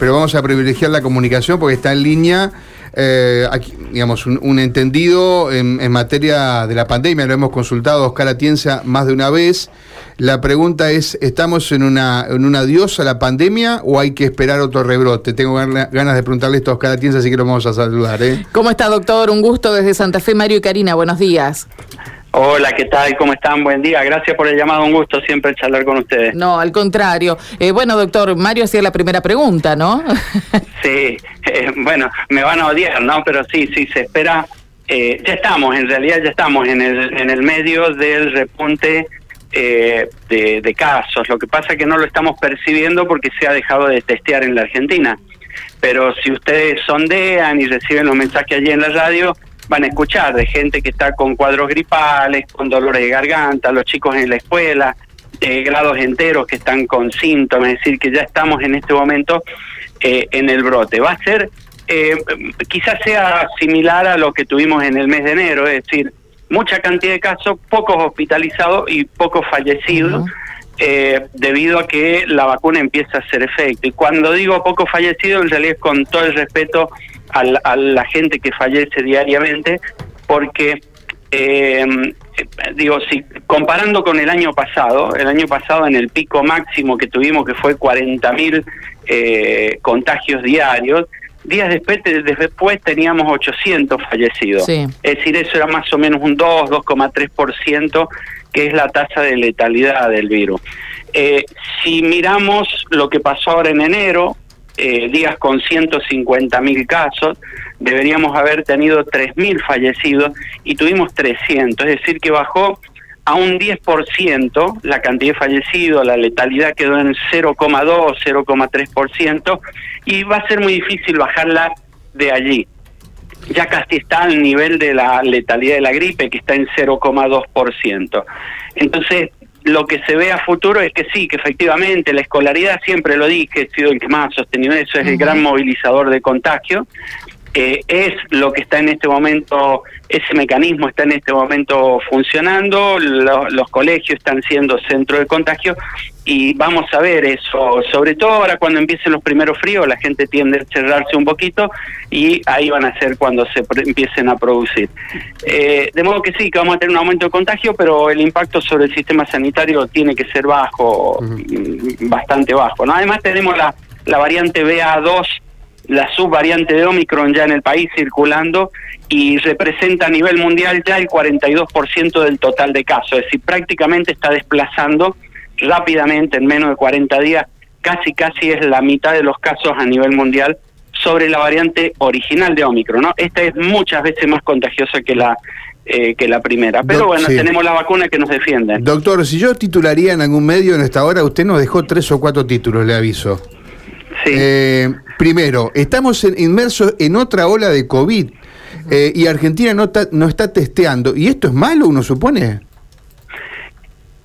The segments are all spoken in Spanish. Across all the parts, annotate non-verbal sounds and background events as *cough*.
pero vamos a privilegiar la comunicación porque está en línea, eh, aquí, digamos, un, entendido en, materia de la pandemia, lo hemos consultado Oscar Atienza más de una vez. La pregunta es, ¿estamos en una, en un adiós a la pandemia o hay que esperar otro rebrote? Tengo ganas de preguntarle esto a Oscar Atienza, así que lo vamos a saludar. ¿eh? ¿Cómo está, doctor? Un gusto desde Santa Fe, Mario y Karina. Buenos días. Hola, ¿qué tal? ¿Cómo están? Buen día. Gracias por el llamado. Un gusto siempre charlar con ustedes. No, al contrario. Eh, bueno, doctor, Mario hacía la primera pregunta, ¿no? *laughs* sí, eh, bueno, me van a odiar, ¿no? Pero sí, sí, se espera. Eh, ya estamos, en realidad ya estamos en el, en el medio del repunte de, de casos. Lo que pasa es que no lo estamos percibiendo porque se ha dejado de testear en la Argentina. Pero si ustedes sondean y reciben los mensajes allí en la radio, van a escuchar de gente que está con cuadros gripales, con dolores de garganta, los chicos en la escuela, de grados enteros que están con síntomas, es decir, que ya estamos en este momento eh, en el brote. Va a ser, eh, quizás sea similar a lo que tuvimos en el mes de enero, es decir, mucha cantidad de casos, pocos hospitalizados y pocos fallecidos. Eh, debido a que la vacuna empieza a hacer efecto. Y cuando digo poco fallecido, en realidad es con todo el respeto a la, gente que fallece diariamente, porque eh, digo, si comparando con el año pasado, el año pasado en el pico máximo que tuvimos, que fue 40.000 eh, contagios diarios, días después, después teníamos 800 fallecidos. Es decir, eso era más o menos un 2, 2,3% que es la tasa de letalidad del virus. Eh, si miramos lo que pasó ahora en enero, eh, días con 150 mil casos, deberíamos haber tenido 3.000 fallecidos y tuvimos 300, es decir, que bajó a un 10% la cantidad de fallecidos, la letalidad quedó en 0,2, 0,3% y va a ser muy difícil bajarla de allí ya casi está al nivel de la letalidad de la gripe, que está en 0,2%. Entonces, lo que se ve a futuro es que sí, que efectivamente la escolaridad, siempre lo dije, ha sido el que más ha sostenido eso, es el gran movilizador de contagio, eh, es lo que está en este momento, ese mecanismo está en este momento funcionando, los colegios están siendo centro de contagio y vamos a ver eso, sobre todo ahora cuando empiecen los primeros fríos, la gente tiende a cerrarse un poquito y ahí van a ser cuando se empiecen a producir. Eh, de modo que sí, que vamos a tener un aumento de contagio, pero el impacto sobre el sistema sanitario tiene que ser bajo, bastante bajo. ¿no? Además tenemos la, la variante BA2 la subvariante de Omicron ya en el país circulando y representa a nivel mundial ya el 42% del total de casos, es decir, prácticamente está desplazando rápidamente en menos de 40 días, casi casi es la mitad de los casos a nivel mundial sobre la variante original de Omicron, ¿no? Esta es muchas veces más contagiosa que la eh, que la primera. Pero bueno, tenemos la vacuna que nos defiende. Doctor, si yo titularía en algún medio en esta hora, usted nos dejó tres o cuatro títulos, le aviso. Sí. Eh, primero, estamos inmersos en otra ola de COVID eh, y Argentina no, no está testeando. ¿Y esto es malo, uno supone?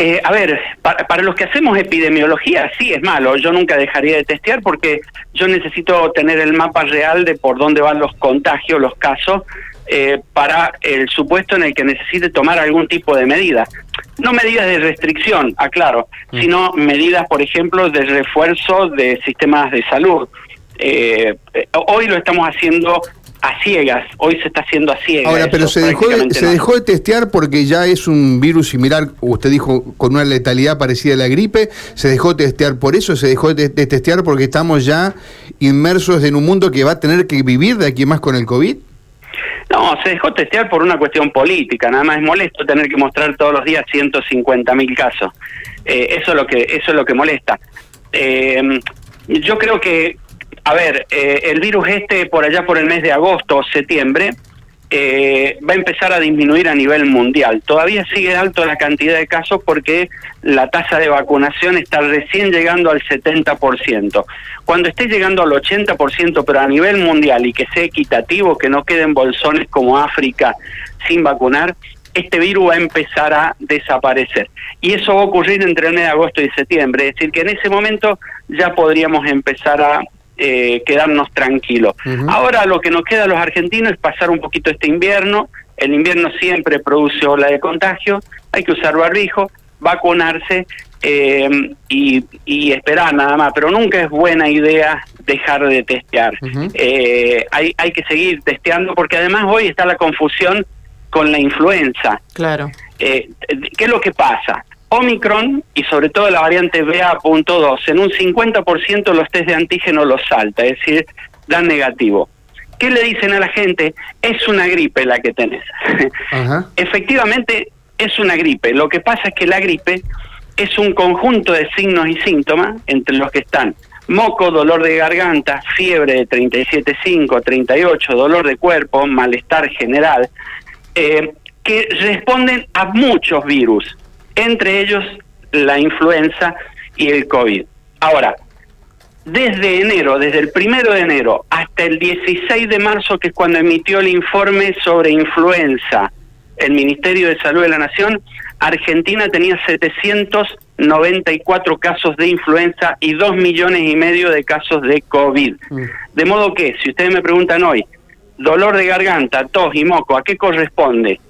Eh, a ver, para, los que hacemos epidemiología sí es malo. Yo nunca dejaría de testear porque yo necesito tener el mapa real de por dónde van los contagios, los casos, eh, para el supuesto en el que necesite tomar algún tipo de medida. No medidas de restricción, aclaro, mm. sino medidas, por ejemplo, de refuerzo de sistemas de salud. Eh, hoy lo estamos haciendo a ciegas, hoy se está haciendo a ciegas. Ahora, pero se, dejó de, se dejó de testear porque ya es un virus similar, usted dijo, con una letalidad parecida a la gripe, se dejó de testear por eso, se dejó de, testear porque estamos ya inmersos en un mundo que va a tener que vivir de aquí más con el COVID. No, se dejó testear por una cuestión política, nada más es molesto tener que mostrar todos los días 150 mil casos. Eh, eso es lo que eso es lo que molesta. Eh, yo creo que a ver, eh, el virus este por allá por el mes de agosto o septiembre eh, va a empezar a disminuir a nivel mundial. Todavía sigue alto la cantidad de casos porque la tasa de vacunación está recién llegando al 70%. Cuando esté llegando al 80%, pero a nivel mundial y que sea equitativo, que no queden bolsones como África sin vacunar, este virus va a empezar a desaparecer. Y eso va a ocurrir entre el mes de agosto y septiembre. Es decir, que en ese momento ya podríamos empezar a eh, quedarnos tranquilos. Ahora lo que nos queda a los argentinos es pasar un poquito este invierno. El invierno siempre produce ola de contagio, hay que usar barbijo, vacunarse eh, y, y, esperar nada más, pero nunca es buena idea dejar de testear. Eh, hay, hay que seguir testeando porque además hoy está la confusión con la influenza. Claro. Eh, ¿Qué es lo que pasa? Omicron y sobre todo la variante BA.2, en un 50% los test de antígeno los salta, es decir, dan negativo. ¿Qué le dicen a la gente? Es una gripe la que tenés. *laughs* Efectivamente, es una gripe. Lo que pasa es que la gripe es un conjunto de signos y síntomas entre los que están moco, dolor de garganta, fiebre de 37,5, 38, dolor de cuerpo, malestar general, eh, que responden a muchos virus, entre ellos la influenza y el COVID. Ahora, desde enero, desde el primero de enero hasta el 16 de marzo, que es cuando emitió el informe sobre influenza el Ministerio de Salud de la Nación, Argentina tenía 794 casos de influenza y 2 millones y medio de casos de COVID. Mm. De modo que, si ustedes me preguntan hoy, dolor de garganta, tos y moco, ¿a qué corresponde?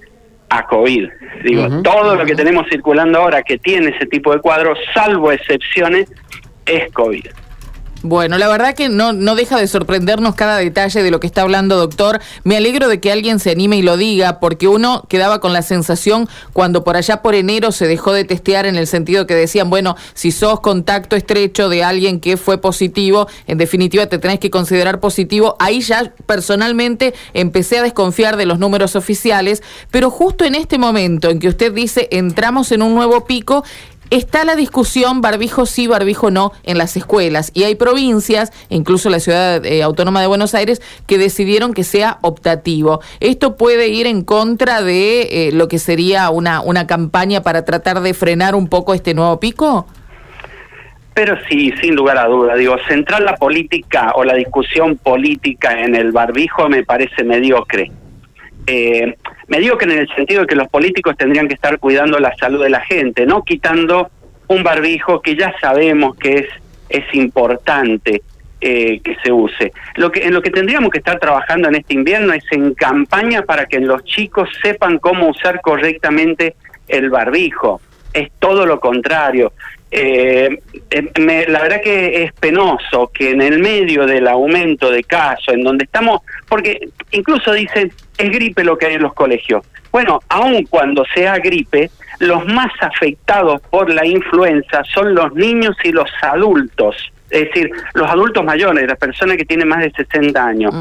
A COVID. Digo, todo lo que tenemos circulando ahora que tiene ese tipo de cuadros, salvo excepciones, es COVID. Bueno, la verdad que no, no deja de sorprendernos cada detalle de lo que está hablando, doctor. Me alegro de que alguien se anime y lo diga, porque uno quedaba con la sensación cuando por allá por enero se dejó de testear en el sentido que decían, bueno, si sos contacto estrecho de alguien que fue positivo, en definitiva te tenés que considerar positivo. Ahí ya personalmente empecé a desconfiar de los números oficiales, pero justo en este momento en que usted dice entramos en un nuevo pico, Está la discusión barbijo sí, barbijo no en las escuelas y hay provincias, incluso la ciudad eh, autónoma de Buenos Aires, que decidieron que sea optativo. ¿Esto puede ir en contra de eh, lo que sería una, una campaña para tratar de frenar un poco este nuevo pico? Pero sí, sin lugar a duda. Digo, centrar la política o la discusión política en el barbijo me parece mediocre. Eh, mediocre en el sentido de que los políticos tendrían que estar cuidando la salud de la gente, no quitando un barbijo que ya sabemos que es, es importante eh, que se use. Lo que, en lo que tendríamos que estar trabajando en este invierno es en campaña para que los chicos sepan cómo usar correctamente el barbijo. Es todo lo contrario. Eh, eh la verdad que es penoso que en el medio del aumento de casos, en donde estamos, porque incluso dicen, es gripe lo que hay en los colegios. Bueno, aun cuando sea gripe, los más afectados por la influenza son los niños y los adultos. Es decir, los adultos mayores, las personas que tienen más de 60 años.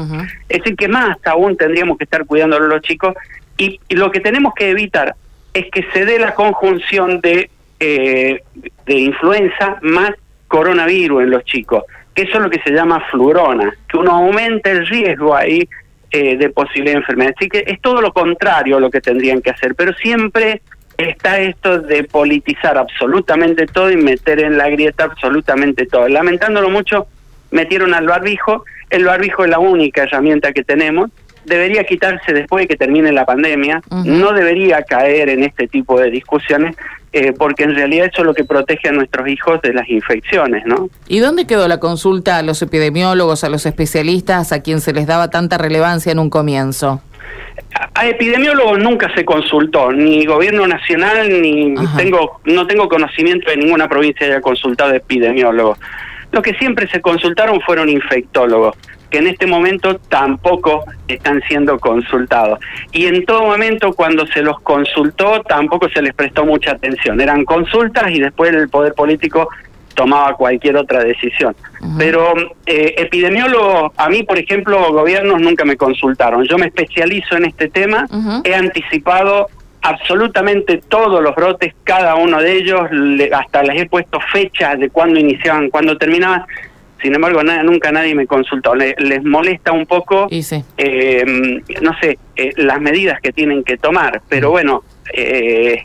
Es decir, que más aún tendríamos que estar cuidando a los chicos y, lo que tenemos que evitar es que se dé la conjunción de, eh, de influenza más coronavirus en los chicos, que eso es lo que se llama flurona, que uno aumenta el riesgo ahí eh, de posible enfermedad. Así que es todo lo contrario a lo que tendrían que hacer, pero siempre está esto de politizar absolutamente todo y meter en la grieta absolutamente todo. Lamentándolo mucho, metieron al barbijo, el barbijo es la única herramienta que tenemos, debería quitarse después de que termine la pandemia, no debería caer en este tipo de discusiones, eh, porque en realidad eso es lo que protege a nuestros hijos de las infecciones, ¿no? ¿Y dónde quedó la consulta a los epidemiólogos, a los especialistas, a quien se les daba tanta relevancia en un comienzo? A, epidemiólogos nunca se consultó, ni gobierno nacional, ni tengo no tengo conocimiento de ninguna provincia que haya consultado epidemiólogos. Lo que siempre se consultaron fueron infectólogos que en este momento tampoco están siendo consultados. Y en todo momento cuando se los consultó tampoco se les prestó mucha atención. Eran consultas y después el poder político tomaba cualquier otra decisión. Pero eh, epidemiólogos, a mí, por ejemplo, gobiernos nunca me consultaron. Yo me especializo en este tema, he anticipado absolutamente todos los brotes, cada uno de ellos, hasta les he puesto fechas de cuándo iniciaban, cuándo terminaban. Sin embargo, nunca nadie me consultó. les molesta un poco, eh, no sé, eh, las medidas que tienen que tomar. Pero bueno, eh,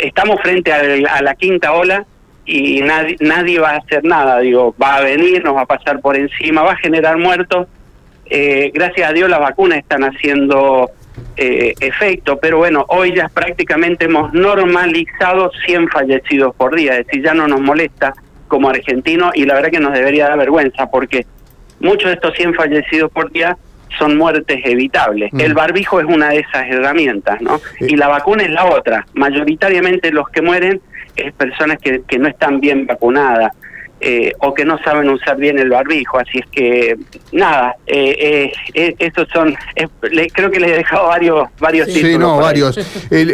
estamos frente a, la quinta ola y nadie, nadie va a hacer nada. Digo, va a venir, nos va a pasar por encima, va a generar muertos. gracias a Dios las vacunas están haciendo efecto, pero bueno, hoy ya prácticamente hemos normalizado 100 fallecidos por día, es decir, ya no nos molesta como argentino y la verdad que nos debería dar vergüenza porque muchos de estos 100 fallecidos por día son muertes evitables. Mm. El barbijo es una de esas herramientas, ¿no? Y la vacuna es la otra. Mayoritariamente los que mueren es personas que, que no están bien vacunadas. Eh, o que no saben usar bien el barbijo. Así es que, nada, eh, eh, estos son, creo que les he dejado varios, varios sí, Sí, no, varios.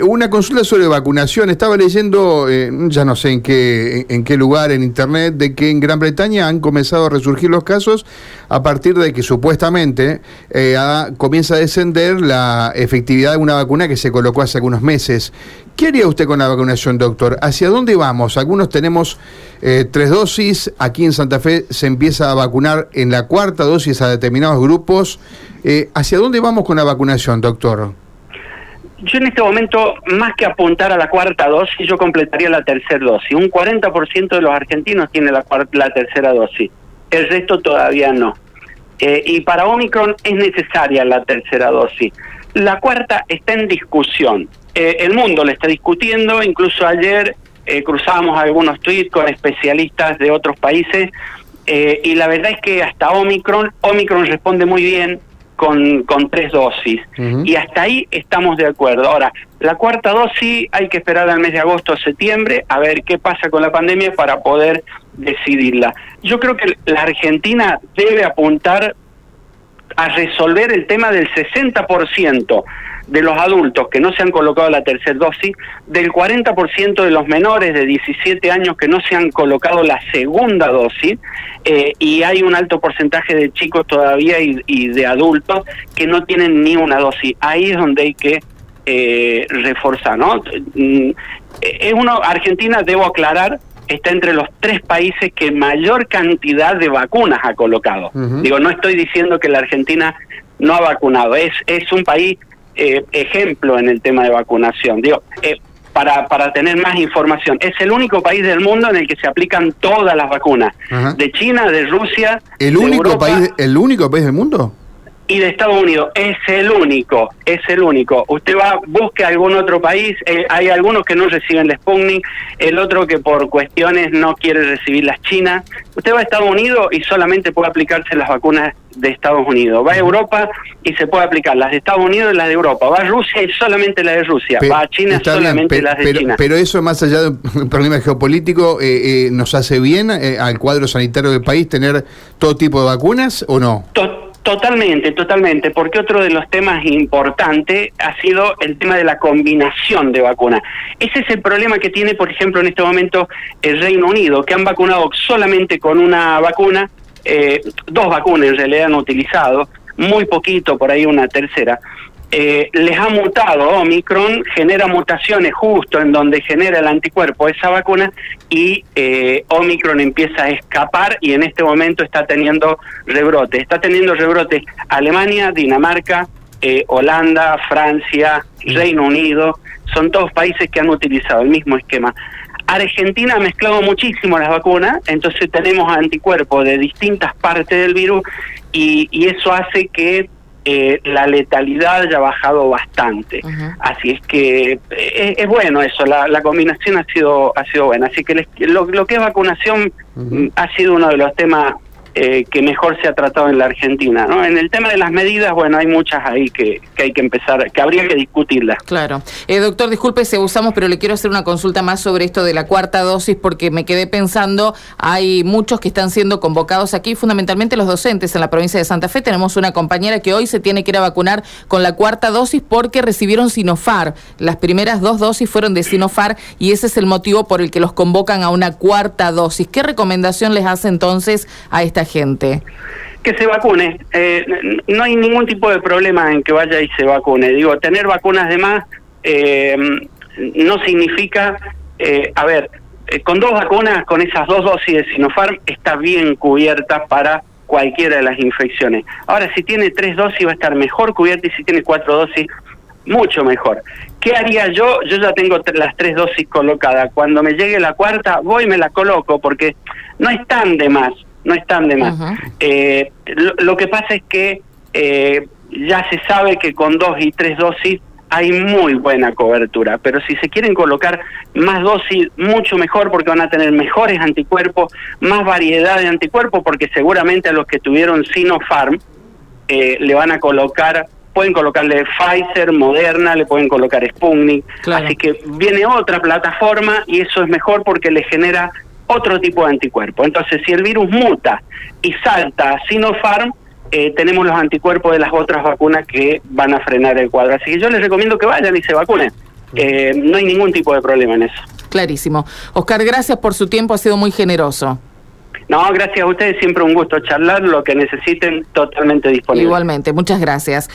una consulta sobre vacunación. Estaba leyendo, ya no sé en qué, en qué lugar en internet, de que en Gran Bretaña han comenzado a resurgir los casos a partir de que supuestamente comienza a descender la efectividad de una vacuna que se colocó hace algunos meses. ¿Qué haría usted con la vacunación, doctor? ¿Hacia dónde vamos? Algunos tenemos tres dosis Aquí en Santa Fe se empieza a vacunar en la cuarta dosis a determinados grupos. Eh, ¿Hacia dónde vamos con la vacunación, doctor? Yo en este momento, más que apuntar a la cuarta dosis, yo completaría la tercera dosis. Un 40% de los argentinos tiene la, la tercera dosis, el resto todavía no. Eh, y para Omicron es necesaria la tercera dosis. La cuarta está en discusión. Eh, el mundo le está discutiendo, incluso ayer eh, cruzamos algunos tweets con especialistas de otros países eh, y la verdad es que hasta Omicron, Omicron responde muy bien con, con tres dosis y hasta ahí estamos de acuerdo. Ahora, la cuarta dosis hay que esperar al mes de agosto o septiembre a ver qué pasa con la pandemia para poder decidirla. Yo creo que la Argentina debe apuntar a resolver el tema del 60% de los adultos que no se han colocado la tercera dosis, del 40% de los menores de 17 años que no se han colocado la segunda dosis, eh, y hay un alto porcentaje de chicos todavía y, de adultos que no tienen ni una dosis. Ahí es donde hay que eh, reforzar, ¿no? Mm, es uno, Argentina, debo aclarar, está entre los tres países que mayor cantidad de vacunas ha colocado. Digo, no estoy diciendo que la Argentina no ha vacunado, es, es un país eh, ejemplo en el tema de vacunación. Digo, eh, para, para tener más información, es el único país del mundo en el que se aplican todas las vacunas. De China, de Rusia. ¿El único, país, ¿El único país del mundo? Y de Estados Unidos. Es el único, es el único. Usted va, busque algún otro país, eh, hay algunos que no reciben la Sputnik, el otro que por cuestiones no quiere recibir las China. Usted va a Estados Unidos y solamente puede aplicarse las vacunas de Estados Unidos. Va a Europa y se puede aplicar las de Estados Unidos y las de Europa. Va a Rusia y solamente las de Rusia. va a China solamente las de China. Pero eso, más allá de *laughs* un problema geopolítico, eh, eh, ¿nos hace bien al cuadro sanitario del país tener todo tipo de vacunas o no? Totalmente, totalmente, porque otro de los temas importantes ha sido el tema de la combinación de vacunas. Ese es el problema que tiene, por ejemplo, en este momento el Reino Unido, que han vacunado solamente con una vacuna, eh, dos vacunas en realidad han utilizado, muy poquito, por ahí una tercera, eh, les ha mutado Omicron, genera mutaciones justo en donde genera el anticuerpo esa vacuna y eh, Omicron empieza a escapar y en este momento está teniendo rebrotes. Está teniendo rebrotes Alemania, Dinamarca, eh, Holanda, Francia, Reino Unido, son todos países que han utilizado el mismo esquema. Argentina ha mezclado muchísimo las vacunas, entonces tenemos anticuerpos de distintas partes del virus y, y eso hace que eh, la letalidad ya ha bajado bastante. Así es que eh, es, bueno eso, la, combinación ha sido ha sido buena. Así que lo, lo, que es vacunación ha sido uno de los temas eh, que mejor se ha tratado en la Argentina. ¿no? En el tema de las medidas, bueno, hay muchas ahí que, que hay que empezar, que habría que discutirlas. Claro. Eh, doctor, disculpe si abusamos, pero le quiero hacer una consulta más sobre esto de la cuarta dosis, porque me quedé pensando, hay muchos que están siendo convocados aquí, fundamentalmente los docentes en la provincia de Santa Fe. Tenemos una compañera que hoy se tiene que ir a vacunar con la cuarta dosis porque recibieron Sinofar. Las primeras dos dosis fueron de Sinofar y ese es el motivo por el que los convocan a una cuarta dosis. ¿Qué recomendación les hace entonces a esta gente? Que se vacune. Eh, no hay ningún tipo de problema en que vaya y se vacune. Digo, tener vacunas de más eh, no significa, eh, a ver, con dos vacunas, con esas dos dosis de Sinopharm, está bien cubierta para cualquiera de las infecciones. Ahora, si tiene tres dosis va a estar mejor cubierta y si tiene cuatro dosis, mucho mejor. ¿Qué haría yo? Yo ya tengo las tres dosis colocadas. Cuando me llegue la cuarta, voy y me la coloco porque no están de más no están de más. Eh, lo, que pasa es que eh, ya se sabe que con dos y tres dosis hay muy buena cobertura, pero si se quieren colocar más dosis, mucho mejor porque van a tener mejores anticuerpos, más variedad de anticuerpos, porque seguramente a los que tuvieron Sinopharm eh, le van a colocar pueden colocarle Pfizer, Moderna, le pueden colocar Sputnik. Claro. Así que viene otra plataforma y eso es mejor porque le genera otro tipo de anticuerpo. Entonces, si el virus muta y salta a Sinopharm, eh, tenemos los anticuerpos de las otras vacunas que van a frenar el cuadro. Así que yo les recomiendo que vayan y se vacunen. Eh, no hay ningún tipo de problema en eso. Clarísimo. Oscar, gracias por su tiempo, ha sido muy generoso. No, gracias a ustedes, siempre un gusto charlar, lo que necesiten, totalmente disponible. Igualmente, muchas gracias.